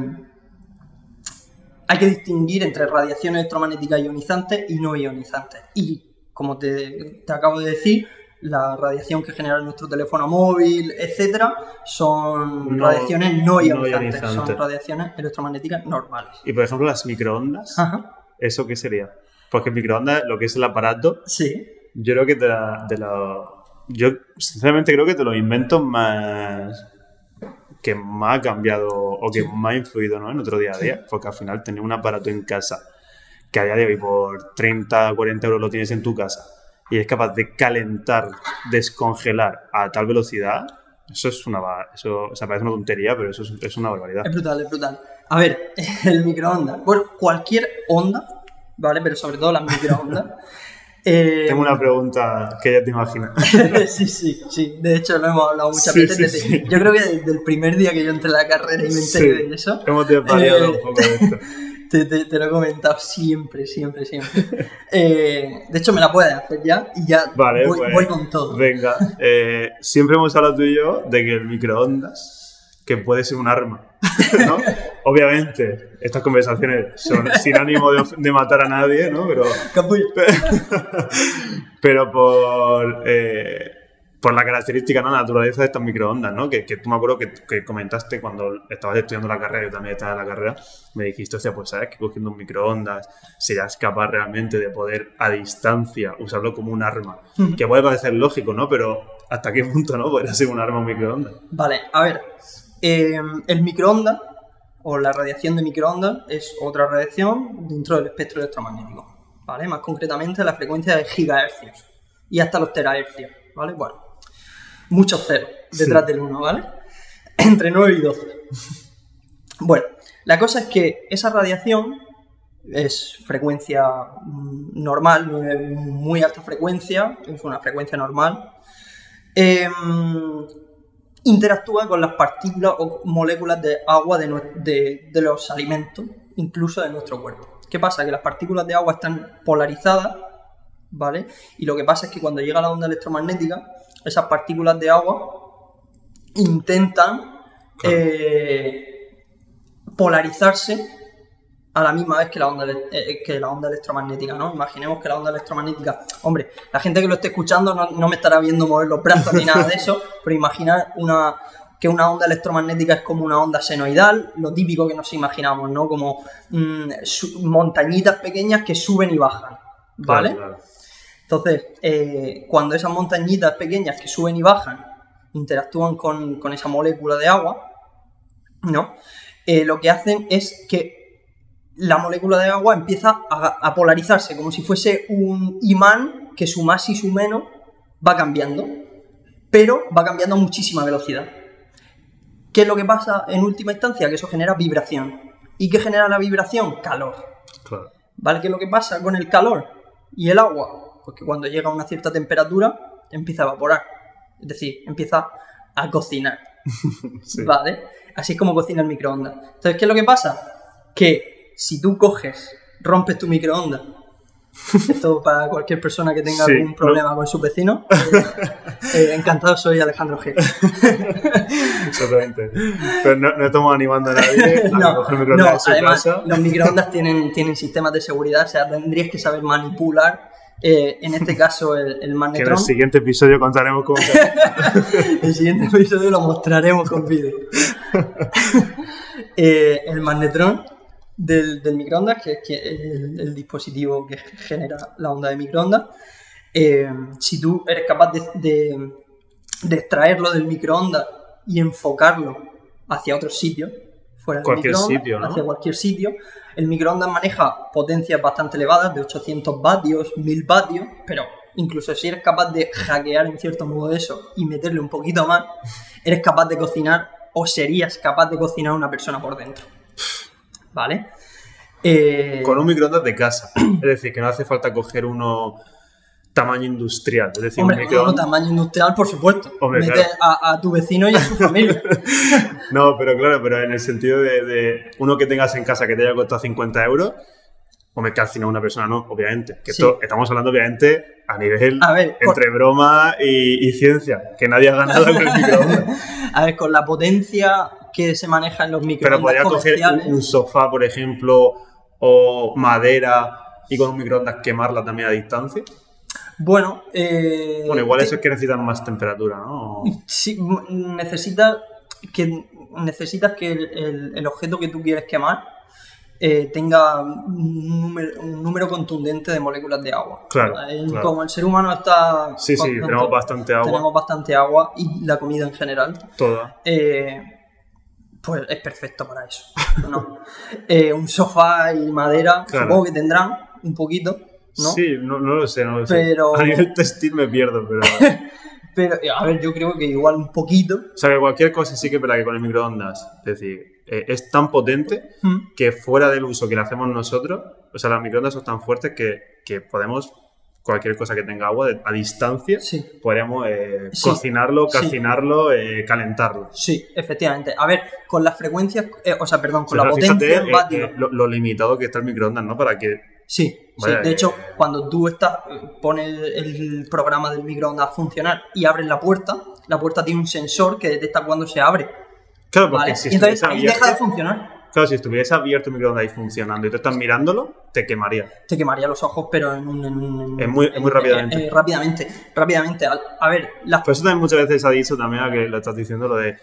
hay que distinguir entre radiación electromagnética ionizante y no ionizante. Y como te, te acabo de decir, la radiación que genera nuestro teléfono móvil, etcétera, son No- radiaciones no no ionizantes, son ionizantes. radiaciones electromagnéticas normales. Y por ejemplo, las microondas, Ajá, ¿eso qué sería? Porque microondas, lo que es el aparato, sí. yo creo que te la, te la- Yo sinceramente creo que te los inventos más. Que más ha cambiado o que más ha influido ¿no? en otro día a día. Porque al final tener un aparato en casa que a día de hoy por 30, 40 euros lo tienes en tu casa y es capaz de calentar, descongelar a tal velocidad, eso es una. Eso, o sea, parece una tontería, pero eso es, es una barbaridad. Es brutal, es brutal. A ver, el microondas. Bueno, cualquier onda, ¿vale? Pero sobre todo las microondas. eh, Tengo una pregunta que ya te imaginas. sí, sí, sí. De hecho, lo hemos hablado muchas Sí, veces. sí, desde- sí. Yo creo que desde el primer día que yo entré en la carrera y me enteré de eso, hemos Eh, un poco de esto. te, te- te lo he comentado siempre, siempre, siempre. Eh, de hecho, me la puedes hacer ya y ya Vale, voy, pues, voy con todo. Venga, eh, siempre hemos hablado tú y yo de que el microondas, que puede ser un arma, ¿no? Obviamente, estas conversaciones son sin ánimo de, matar a nadie, ¿no? Pero, pero por, eh, por la característica, ¿no? La naturaleza de estas microondas, ¿no? Que, que tú me acuerdo que, que comentaste cuando estabas estudiando la carrera, yo también estaba en la carrera, me dijiste, hostia, pues sabes que cogiendo un microondas serías capaz realmente de poder a distancia usarlo como un arma. Que puede parecer lógico, ¿no? Pero ¿hasta qué punto, no? Podría ser un arma un microondas. Vale, a ver. Eh, el microondas o la radiación de microondas es otra radiación dentro del espectro electromagnético. ¿Vale? Más concretamente la frecuencia de gigahercios y hasta los terahercios. ¿Vale? Bueno, muchos ceros detrás Sí. del 1, ¿vale? Entre 9 y 12. Bueno, la cosa es que esa radiación es frecuencia mm, normal, no es muy alta frecuencia, es una frecuencia normal. Em, interactúa con las partículas o moléculas de agua de, de- de los alimentos, incluso de nuestro cuerpo. ¿Qué pasa? Que las partículas de agua están polarizadas, ¿vale? Y lo que pasa es que cuando llega la onda electromagnética, esas partículas de agua intentan Claro. eh, polarizarse a la misma vez que la, onda, ele- eh, que la onda electromagnética, ¿no? Imaginemos que la onda electromagnética, hombre, la gente que lo esté escuchando no, no me estará viendo mover los brazos ni nada de eso, pero imaginar una, que una onda electromagnética es como una onda senoidal, lo típico que nos imaginamos, ¿no? Como mm, montañitas pequeñas que suben y bajan, ¿vale? Claro, claro. Entonces, eh, cuando esas montañitas pequeñas que suben y bajan interactúan con, con esa molécula de agua, ¿no? Eh, lo que hacen es que la molécula de agua empieza a, a polarizarse, como si fuese un imán que su más y su menos va cambiando, pero va cambiando a muchísima velocidad. ¿Qué es lo que pasa en última instancia? Que eso genera vibración. ¿Y qué genera la vibración? Calor. claro. ¿Vale? ¿Qué es lo que pasa con el calor y el agua? Pues que cuando llega a una cierta temperatura empieza a evaporar. Es decir, empieza a cocinar. Sí. ¿Vale? Así es como cocina el microondas. Entonces, ¿qué es lo que pasa? Que si tú coges, rompes tu microondas, esto para cualquier persona que tenga Sí, algún no. problema con su vecino, eh, eh, encantado soy Alejandro G. Exactamente. Pero no, no estamos animando a nadie a No, coger no, microondas además casa. los microondas tienen, tienen sistemas de seguridad, o sea, tendrías que saber manipular, eh, en este caso, el, el Que en el siguiente episodio contaremos cómo El siguiente episodio lo mostraremos con vídeo. Eh, el magnetrón del, del microondas, que es el, el dispositivo que genera la onda de microondas, eh, si tú eres capaz de, de- de extraerlo del microondas y enfocarlo hacia otro sitio, fuera del Cualquier microondas, sitio, ¿no? hacia cualquier sitio, el microondas maneja potencias bastante elevadas, de 800 vatios, 1000 vatios, pero incluso si eres capaz de hackear en cierto modo eso y meterle un poquito más, eres capaz de cocinar o serías capaz de cocinar a una persona por dentro. ¿Vale? Eh, Con un microondas de casa. Es decir, que no hace falta coger uno tamaño industrial. Es decir, Hombre, un no, microondas. tamaño industrial, por supuesto. Hombre, Mete claro. a, a tu vecino y a su familia. No, pero claro, pero en el sentido de, de uno que tengas en casa que te haya costado 50 euros, hombre, que al final una persona no, obviamente. Que Sí. esto estamos hablando, obviamente, a nivel A ver, por- entre broma y, y ciencia, que nadie ha ganado con el microondas. A ver, con la potencia que se maneja en los Pero microondas podría coger comerciales... un, sofá, por ejemplo, o madera y con un microondas quemarla también a distancia. Bueno, eh, Bueno, igual eso es que necesitan más temperatura, ¿no? Sí, necesitas que, necesitas que el, el- el objeto que tú quieres quemar eh, tenga un número, un número contundente de moléculas de agua. Claro, Eh, claro. Como el ser humano está... Sí, sí, tenemos bastante agua. Tenemos bastante agua y la comida en general. Toda. eh, pues es perfecto para eso. ¿no? Eh, un sofá y madera, Claro. supongo que tendrán un poquito, ¿no? Sí, no, no lo sé, no lo sé. Pero- A nivel textil me pierdo, pero... Pero, a ver, yo creo que igual un poquito. O sea, que cualquier cosa sí que es verdad que con el microondas, es decir, eh, es tan potente Mm. que fuera del uso que le hacemos nosotros, o sea, las microondas son tan fuertes que, que podemos, cualquier cosa que tenga agua de- a distancia, Sí. podríamos eh, Sí. cocinarlo, Sí. cocinarlo, eh, calentarlo. Sí, efectivamente. A ver, con las frecuencias, eh, o sea, perdón, con O sea, la potencia eh, lo, lo limitado que está el microondas, ¿no? Para que... Sí, sí. Vaya, De hecho, eh, cuando tú estás, pones el programa del microondas a funcionar y abres la puerta, la puerta tiene un sensor que detecta cuando se abre. Claro, porque ¿vale? si y entonces ahí deja de funcionar. Claro, si estuviese abierto el microondas ahí funcionando y tú estás mirándolo, te quemaría. Te quemaría los ojos, pero en un. en Es muy- muy en- rápidamente. eh, rápidamente. Rápidamente. Al- A ver, las Por eso también muchas veces ha dicho también a que lo estás diciendo lo de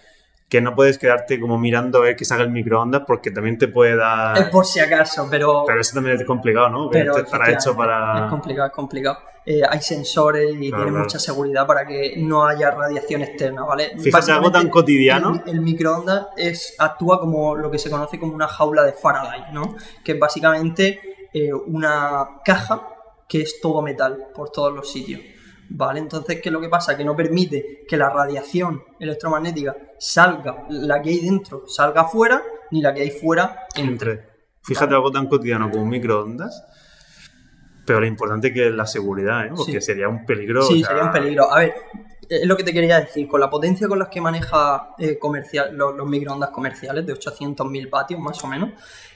que no puedes quedarte como mirando a ver que salga el microondas porque también te puede dar... es por si acaso, pero. Pero eso también es complicado, ¿no? Que pero estará hecho para... Es complicado, es complicado. Eh, hay sensores y Claro, tiene claro. mucha seguridad para que no haya radiación externa, ¿vale? Fíjate, algo tan cotidiano. El, el microondas es, actúa como lo que se conoce como una jaula de Faraday, ¿no? Que es básicamente eh, una caja que es todo metal por todos los sitios. ¿Vale? Entonces, ¿qué es lo que pasa? Que no permite que la radiación electromagnética salga, la que hay dentro salga afuera, ni la que hay fuera entre. Fíjate Vale. algo tan cotidiano como un microondas, pero lo importante que es la seguridad, ¿eh? Porque Sí. sería un peligro... Sí, o sea, sería un peligro. A ver, es lo que te quería decir. Con la potencia con las que maneja eh, comercial, los, los microondas comerciales, de 800.000 vatios más o menos,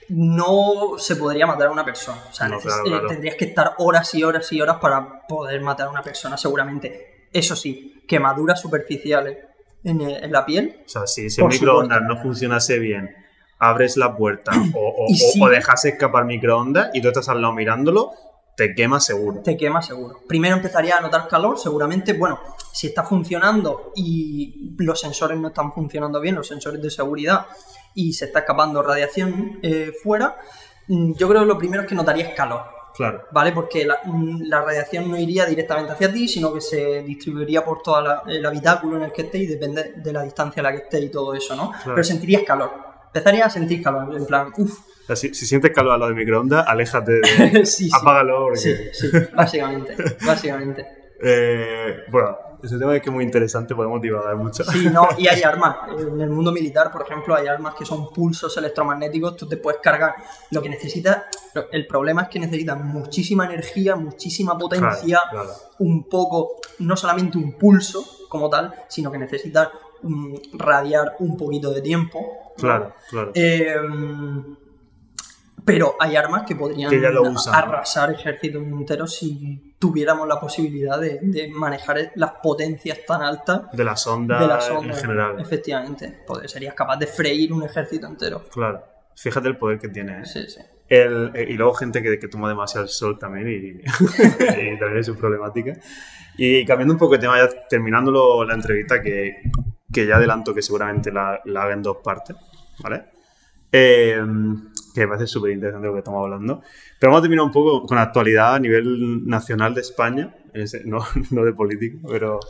no se podría matar a una persona. O sea, No, neces- claro, eh, claro. tendrías que estar horas y horas y horas para poder matar a una persona, seguramente. Eso sí, quemaduras superficiales en, eh, en la piel. O sea, si, si el microondas no funcionase bien, abres la puerta o, o, o dejas escapar microondas y tú estás al lado mirándolo, te quema seguro. te quema seguro. Primero empezaría a notar calor, seguramente, bueno, si está funcionando y los sensores no están funcionando bien, los sensores de seguridad, y se está escapando radiación eh, fuera, mm, yo creo que lo primero es que notarías calor, Claro. ¿vale? Porque la, mm, la radiación no iría directamente hacia ti, sino que se distribuiría por todo el habitáculo en el que estés y depende de la distancia a la que estés y todo eso, ¿no? Pero sentirías calor. Empezarías a sentir calor, en plan, uff, O sea, si, si sientes calor al lado del microondas, aléjate de... sí. Apágalo porque... Sí, sí, básicamente, básicamente. Eh, bueno, ese tema es que es muy interesante, podemos divagar mucho. Sí, no, y hay armas. En el mundo militar, por ejemplo, hay armas que son pulsos electromagnéticos, tú te puedes cargar. Lo que necesitas, lo- el problema es que necesitas muchísima energía, muchísima potencia, Claro, claro. un poco, no solamente un pulso como tal, sino que necesitas mm, radiar un poquito de tiempo. ¿no? Claro, claro. Eh, pero hay armas que podrían Que usan, ¿no? arrasar ejércitos enteros si tuviéramos la posibilidad de, de manejar las potencias tan altas de las ondas de las ondas. en general. Efectivamente. Poder- serías capaz de freír un ejército entero. Claro. Fíjate el poder que tiene. ¿eh? Sí, sí. El- eh, y luego gente que, que toma demasiado sol también y, y también es su problemática. Y cambiando un poco de tema, ya terminándolo la entrevista, que, que ya adelanto que seguramente la, la haga en dos partes, ¿vale? Eh, que me parece súper interesante lo que estamos hablando. Pero vamos a terminar un poco con la actualidad a nivel nacional de España, ese- no, no de política, pero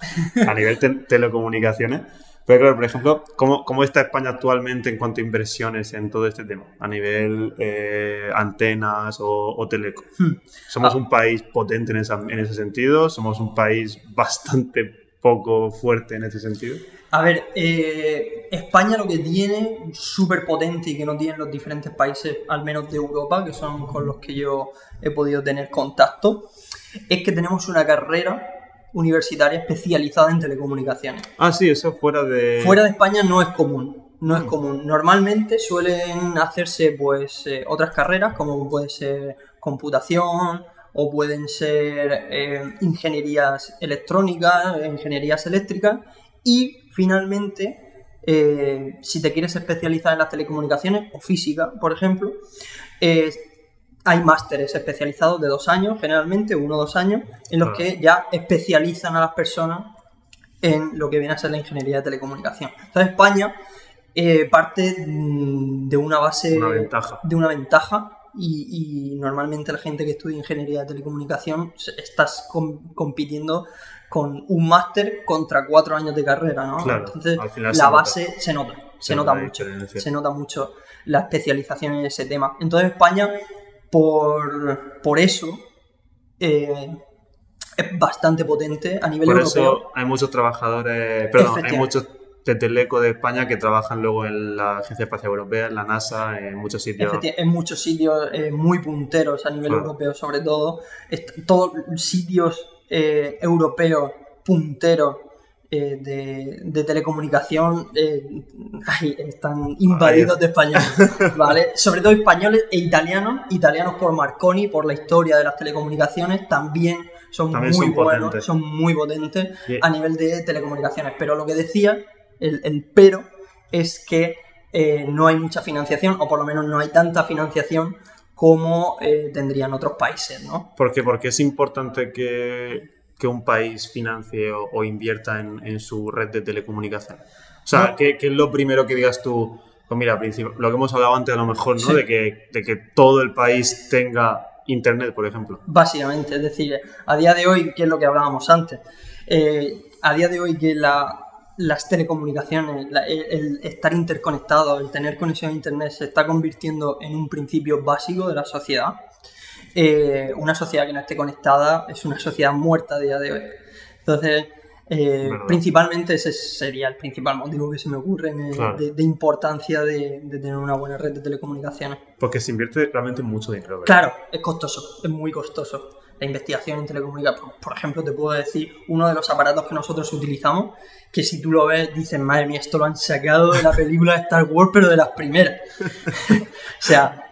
a nivel te- telecomunicaciones. Pero claro, por ejemplo, ¿cómo, ¿cómo, está España actualmente en cuanto a inversiones en todo este tema? A nivel eh, antenas o, o teleco. Hmm. ¿Somos ah. un país potente en, esa, en ese sentido? ¿Somos un país bastante poco fuerte en ese sentido? A ver, eh, España lo que tiene súper potente y que no tienen los diferentes países, al menos de Europa, que son con los que yo he podido tener contacto, es que tenemos una carrera universitaria especializada en telecomunicaciones. Ah, sí, eso fuera de... Fuera de España no es común, no es mm. común. Normalmente suelen hacerse pues eh, otras carreras, como puede ser computación o pueden ser eh, ingenierías electrónicas, ingenierías eléctricas y finalmente, eh, si te quieres especializar en las telecomunicaciones o física, por ejemplo, eh, hay másteres especializados de dos años, generalmente, uno o dos años, en los que ya especializan a las personas en lo que viene a ser la ingeniería de telecomunicación. Entonces, España eh, parte mm, de una base. De una ventaja. Y, normalmente la gente que estudia ingeniería de telecomunicación estás compitiendo con un máster contra cuatro años de carrera, ¿no? Entonces, la base se nota, se, nota mucho, se nota mucho la especialización en ese tema. Entonces, España, por, por eso, eh, es bastante potente a nivel por europeo. Eso hay muchos trabajadores, perdón, hay muchos de Teleco de España que trabajan luego en la Agencia Espacial Europea, en la NASA, en muchos sitios. En muchos sitios eh, muy punteros a nivel europeo, sobre todo. todos sitios eh, europeo puntero eh, de, telecomunicación eh, están invadidos de españoles, ¿vale? Sobre todo españoles e italianos, italianos por Marconi, por la historia de las telecomunicaciones, también son muy buenos, son muy potentes a nivel de telecomunicaciones. Pero lo que decía, el, pero, es que no hay mucha financiación, o por lo menos no hay tanta financiación como eh, tendrían otros países, ¿no? ¿Por qué? Porque es importante que, un país financie o, invierta en, su red de telecomunicación. O sea, ¿qué, es lo primero que digas tú? Pues mira, lo que hemos hablado antes a lo mejor, ¿no? De, que, de que todo el país tenga internet, por ejemplo. Básicamente, es decir, a día de hoy, ¿qué es lo que hablábamos antes? Eh, a día de hoy que la, las telecomunicaciones, el, estar interconectado, el tener conexión a Internet se está convirtiendo en un principio básico de la sociedad. Eh, una sociedad que no esté conectada es una sociedad muerta a día de hoy. Entonces, eh, principalmente ese sería el principal motivo que se me ocurre de, importancia de, tener una buena red de telecomunicaciones. Porque se invierte realmente mucho dinero. Claro, es costoso, es muy costoso la investigación en telecomunicaciones. Por ejemplo, te puedo decir uno de los aparatos que nosotros utilizamos, que si tú lo ves, dices, madre mía, esto lo han sacado de la película de Star Wars, pero de las primeras. o sea,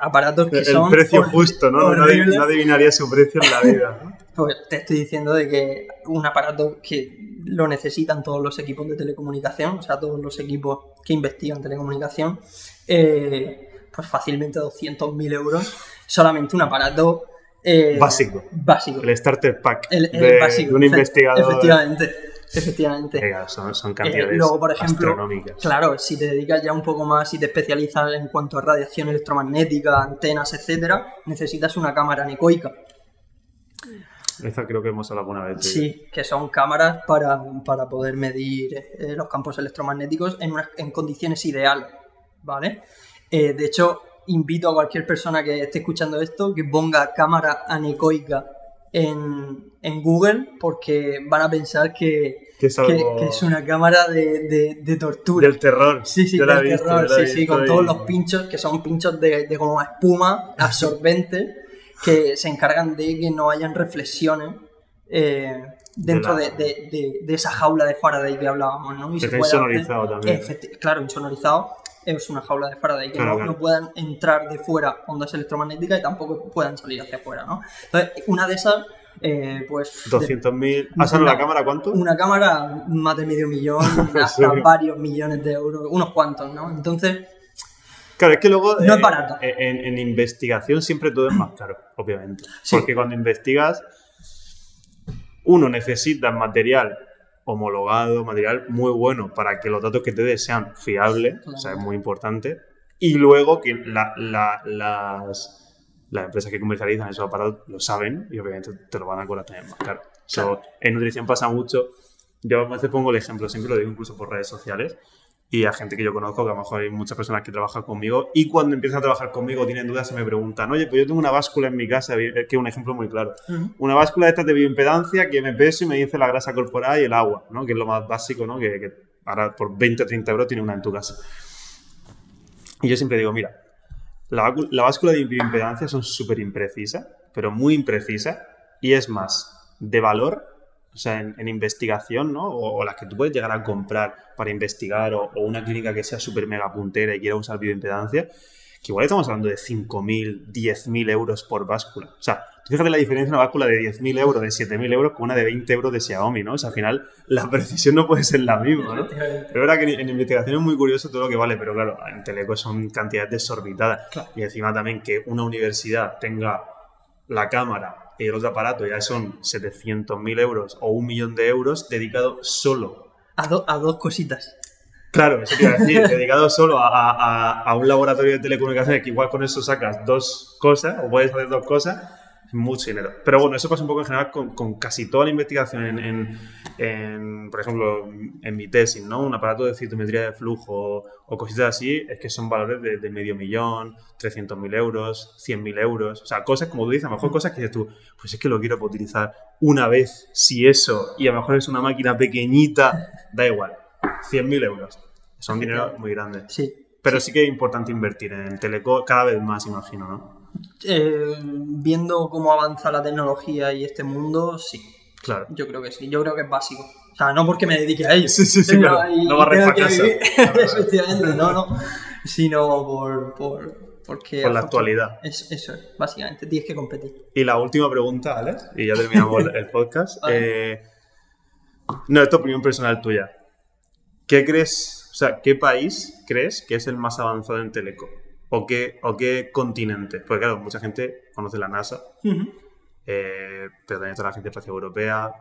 aparatos que son... El precio justo, ¿no? No, adivinaría su precio en la vida. Pues te estoy diciendo de que un aparato que lo necesitan todos los equipos de telecomunicación, o sea, todos los equipos que investigan telecomunicación, eh, pues fácilmente 200.000 euros solamente un aparato eh, básico. Básico. El starter pack de, un investigador. Efectivamente. Efectivamente. son, son cantidades eh, luego, por ejemplo, astronómicas. Claro, si te dedicas ya un poco más y te especializas en cuanto a radiación electromagnética, antenas, etcétera, necesitas una cámara anecoica. Esa creo que hemos hablado alguna vez. Sí, que son cámaras para, poder medir eh, los campos electromagnéticos en, en condiciones ideales, ¿vale? De hecho, invito a cualquier persona que esté escuchando esto que ponga cámara anecoica en, Google porque van a pensar que, es, una cámara de, tortura. Del terror. Sí, sí, del terror, sí, sí, con todos los pinchos que son pinchos de, como espuma absorbente que se encargan de que no hayan reflexiones. Eh, dentro de, esa jaula de Faraday que hablábamos, ¿no? Y se insonorizado también. claro, insonorizado es una jaula de Faraday, que no, puedan entrar de fuera ondas electromagnéticas y tampoco puedan salir hacia afuera, ¿no? Entonces, una de esas, eh, pues... 200.000... ¿Has la cámara cuánto? Una cámara más de medio millón, hasta varios millones de euros, unos cuantos, ¿no? Entonces... Claro, es que luego... No es eh, barato. En, investigación siempre todo es más caro, obviamente. Porque cuando investigas, uno necesita material homologado, material muy bueno para que los datos que te dé sean fiables, o sea, es muy importante. Y luego que las, las empresas que comercializan esos aparatos lo saben y obviamente te lo van a cobrar también más caro. en nutrición pasa mucho Yo a veces pongo el ejemplo, siempre lo digo incluso por redes sociales, y a gente que yo conozco, que a lo mejor hay muchas personas que trabajan conmigo, y cuando empiezan a trabajar conmigo tienen dudas y me preguntan, oye, pues yo tengo una báscula en mi casa, que es un ejemplo muy claro. Una báscula de estas de bioimpedancia que me peso y me dice la grasa corporal y el agua, ¿no? Que es lo más básico, ¿no? Que, que ahora por 20 o 30 euros tiene una en tu casa. Y yo siempre digo, mira, la, la báscula de bioimpedancia son súper imprecisas, pero muy imprecisas, y es más, de valor o sea, en, investigación, ¿no? O, las que tú puedes llegar a comprar para investigar, o, una clínica que sea súper mega puntera y quiera usar bioimpedancia, que igual estamos hablando de 5.000, 10.000 euros por báscula. O sea, tú fíjate la diferencia de una báscula de 10.000 euros, de 7.000 euros, con una de 20 euros de Xiaomi, ¿no? O sea, al final la precisión no puede ser la misma, ¿no? Pero verdad que en, investigación es muy curioso todo lo que vale, pero claro, en Teleco son cantidades desorbitadas. Y encima también que una universidad tenga la cámara y el otro aparato ya son 700.000 euros o un millón de euros dedicado solo a, a dos cositas. Claro, eso te iba a decir, dedicado solo a, a, a, un laboratorio de telecomunicaciones que igual con eso sacas dos cosas o puedes hacer dos cosas mucho dinero. Pero bueno, eso pasa un poco en general con, con casi toda la investigación en, en, por ejemplo, en mi tesis, ¿no? Un aparato de citometría de flujo o cositas así, es que son valores de, de medio millón, 300.000 euros, 100.000 euros, o sea, cosas como tú dices, a lo mejor cosas que dices tú, pues es que lo quiero utilizar una vez, si eso, y a lo mejor es una máquina pequeñita, da igual, 100.000 euros. Son dinero muy grande. Sí. Pero sí que es importante invertir en teleco cada vez más, imagino, ¿no? Eh, viendo cómo avanza la tecnología y este mundo, sí. Claro. Yo creo que sí, yo creo que es básico. O sea, no porque me dedique a ello. Sí, sí, sí, claro. no va a casa. Efectivamente, no, no. Sino por, por, porque por la actualidad. Es, eso es, básicamente. Tienes que competir. Y la última pregunta, Alex, y ya terminamos el podcast. Eh, no, esto es opinión personal tuya. ¿Qué crees, o sea, qué país crees que es el más avanzado en teleco? ¿O qué, ¿O qué continente? Porque claro, mucha gente conoce la NASA, eh, pero también está la Agencia Espacial Europea.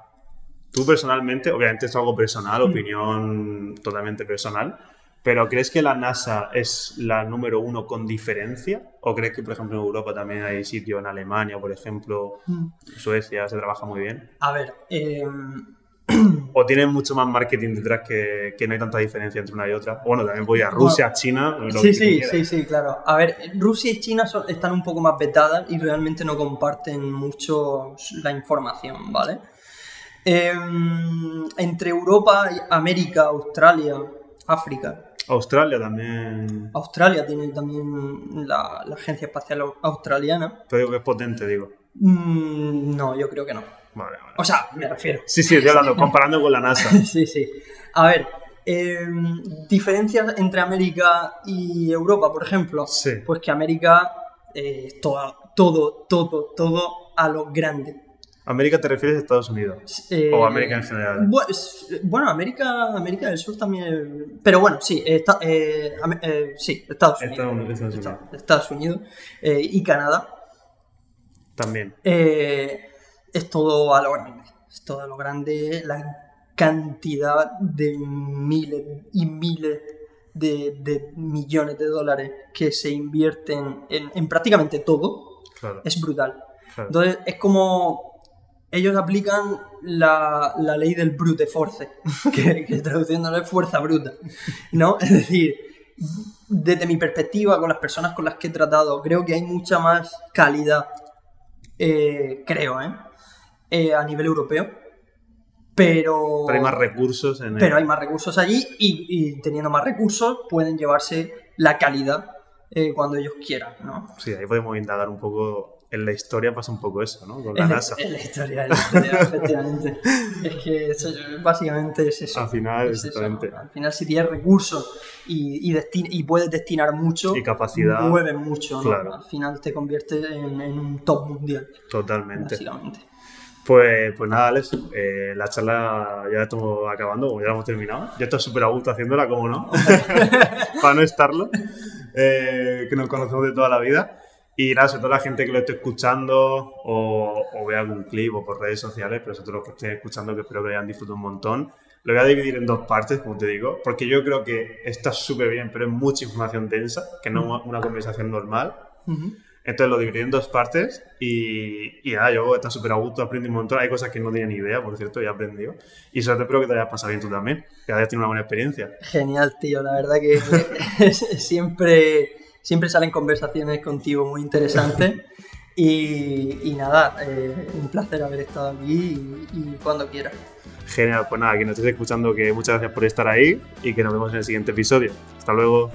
Tú personalmente, obviamente es algo personal, opinión totalmente personal, pero ¿crees que la NASA es la número uno con diferencia? ¿O crees que, por ejemplo, en Europa también hay sitio, en Alemania, por ejemplo, Suecia, se trabaja muy bien? A ver, eh o tienen mucho más marketing detrás que, que, no hay tanta diferencia entre una y otra. Bueno, también voy a Rusia, China. sí, sí, sí, sí, claro. A ver, Rusia y China están un poco más vetadas y realmente no comparten mucho la información, ¿vale? Em, entre Europa, América, Australia, África. Australia también. Australia tiene también la, Agencia Espacial Australiana. Pero digo que es potente, digo. Mm, no, yo creo que no. O sea, me refiero. Sí, sí, estoy hablando, comparando con la NASA. sí, sí. A ver, em, diferencias entre América y Europa, por ejemplo. Sí. Pues que América eh, todo, todo, todo, todo a lo grande. ¿América te refieres a Estados Unidos? Eh, ¿O América en general? Bueno, América, América del Sur también. Pero bueno, sí, está, eh, sí Estados Unidos. Estados Unidos. Estados Unidos y Canadá. También. Eh, es todo a lo grande. Es todo a lo grande, la cantidad de miles y miles de, millones de dólares que se invierten en, prácticamente todo es brutal. Entonces es como ellos aplican la, ley del brute force, que, que traduciéndolo es fuerza bruta, ¿no? Es decir, desde mi perspectiva, con las personas con las que he tratado, creo que hay mucha más calidad, eh, creo, ¿eh? Eh, a nivel europeo. Pero, pero hay más recursos en Pero hay más recursos allí y, teniendo más recursos pueden llevarse la calidad eh, cuando ellos quieran, ¿no? Sí, ahí podemos indagar un poco. En la historia pasa un poco eso, ¿no? Con la NASA. En la historia, en la historia, efectivamente. Es que básicamente es eso. Al final, exactamente. Al final, si tienes recursos y, y, y, puedes destinar mucho, y capacidad, mueves mucho, ¿no? Al final te conviertes en, en un top mundial. Totalmente. Básicamente. Pues, pues nada, Alex, eh, la charla ya estamos acabando, ya la hemos terminado. Ya estoy súper a gusto haciéndola, como no, para no estarlo, eh, que nos conocemos de toda la vida. Y nada, sobre todo la gente que lo esté escuchando o, o vea algún clip o por redes sociales, pero sobre todo los que estén escuchando, que espero que hayan disfrutado un montón. Lo voy a dividir en dos partes, como te digo, porque yo creo que está súper bien, pero es mucha información densa, que no una conversación normal. Entonces lo dividí en dos partes y, y nada, yo estaba súper a gusto, aprendí un montón. Hay cosas que no tenía ni idea, por cierto, y he aprendido. Y sobre todo espero que te hayas pasado bien tú también, que hayas tenido una buena experiencia. Genial, tío, la verdad que siempre, siempre salen conversaciones contigo muy interesantes. Y, y nada, eh, un placer haber estado aquí y, y cuando quieras. Genial, pues nada, que nos estés escuchando, que muchas gracias por estar ahí y que nos vemos en el siguiente episodio. Hasta luego.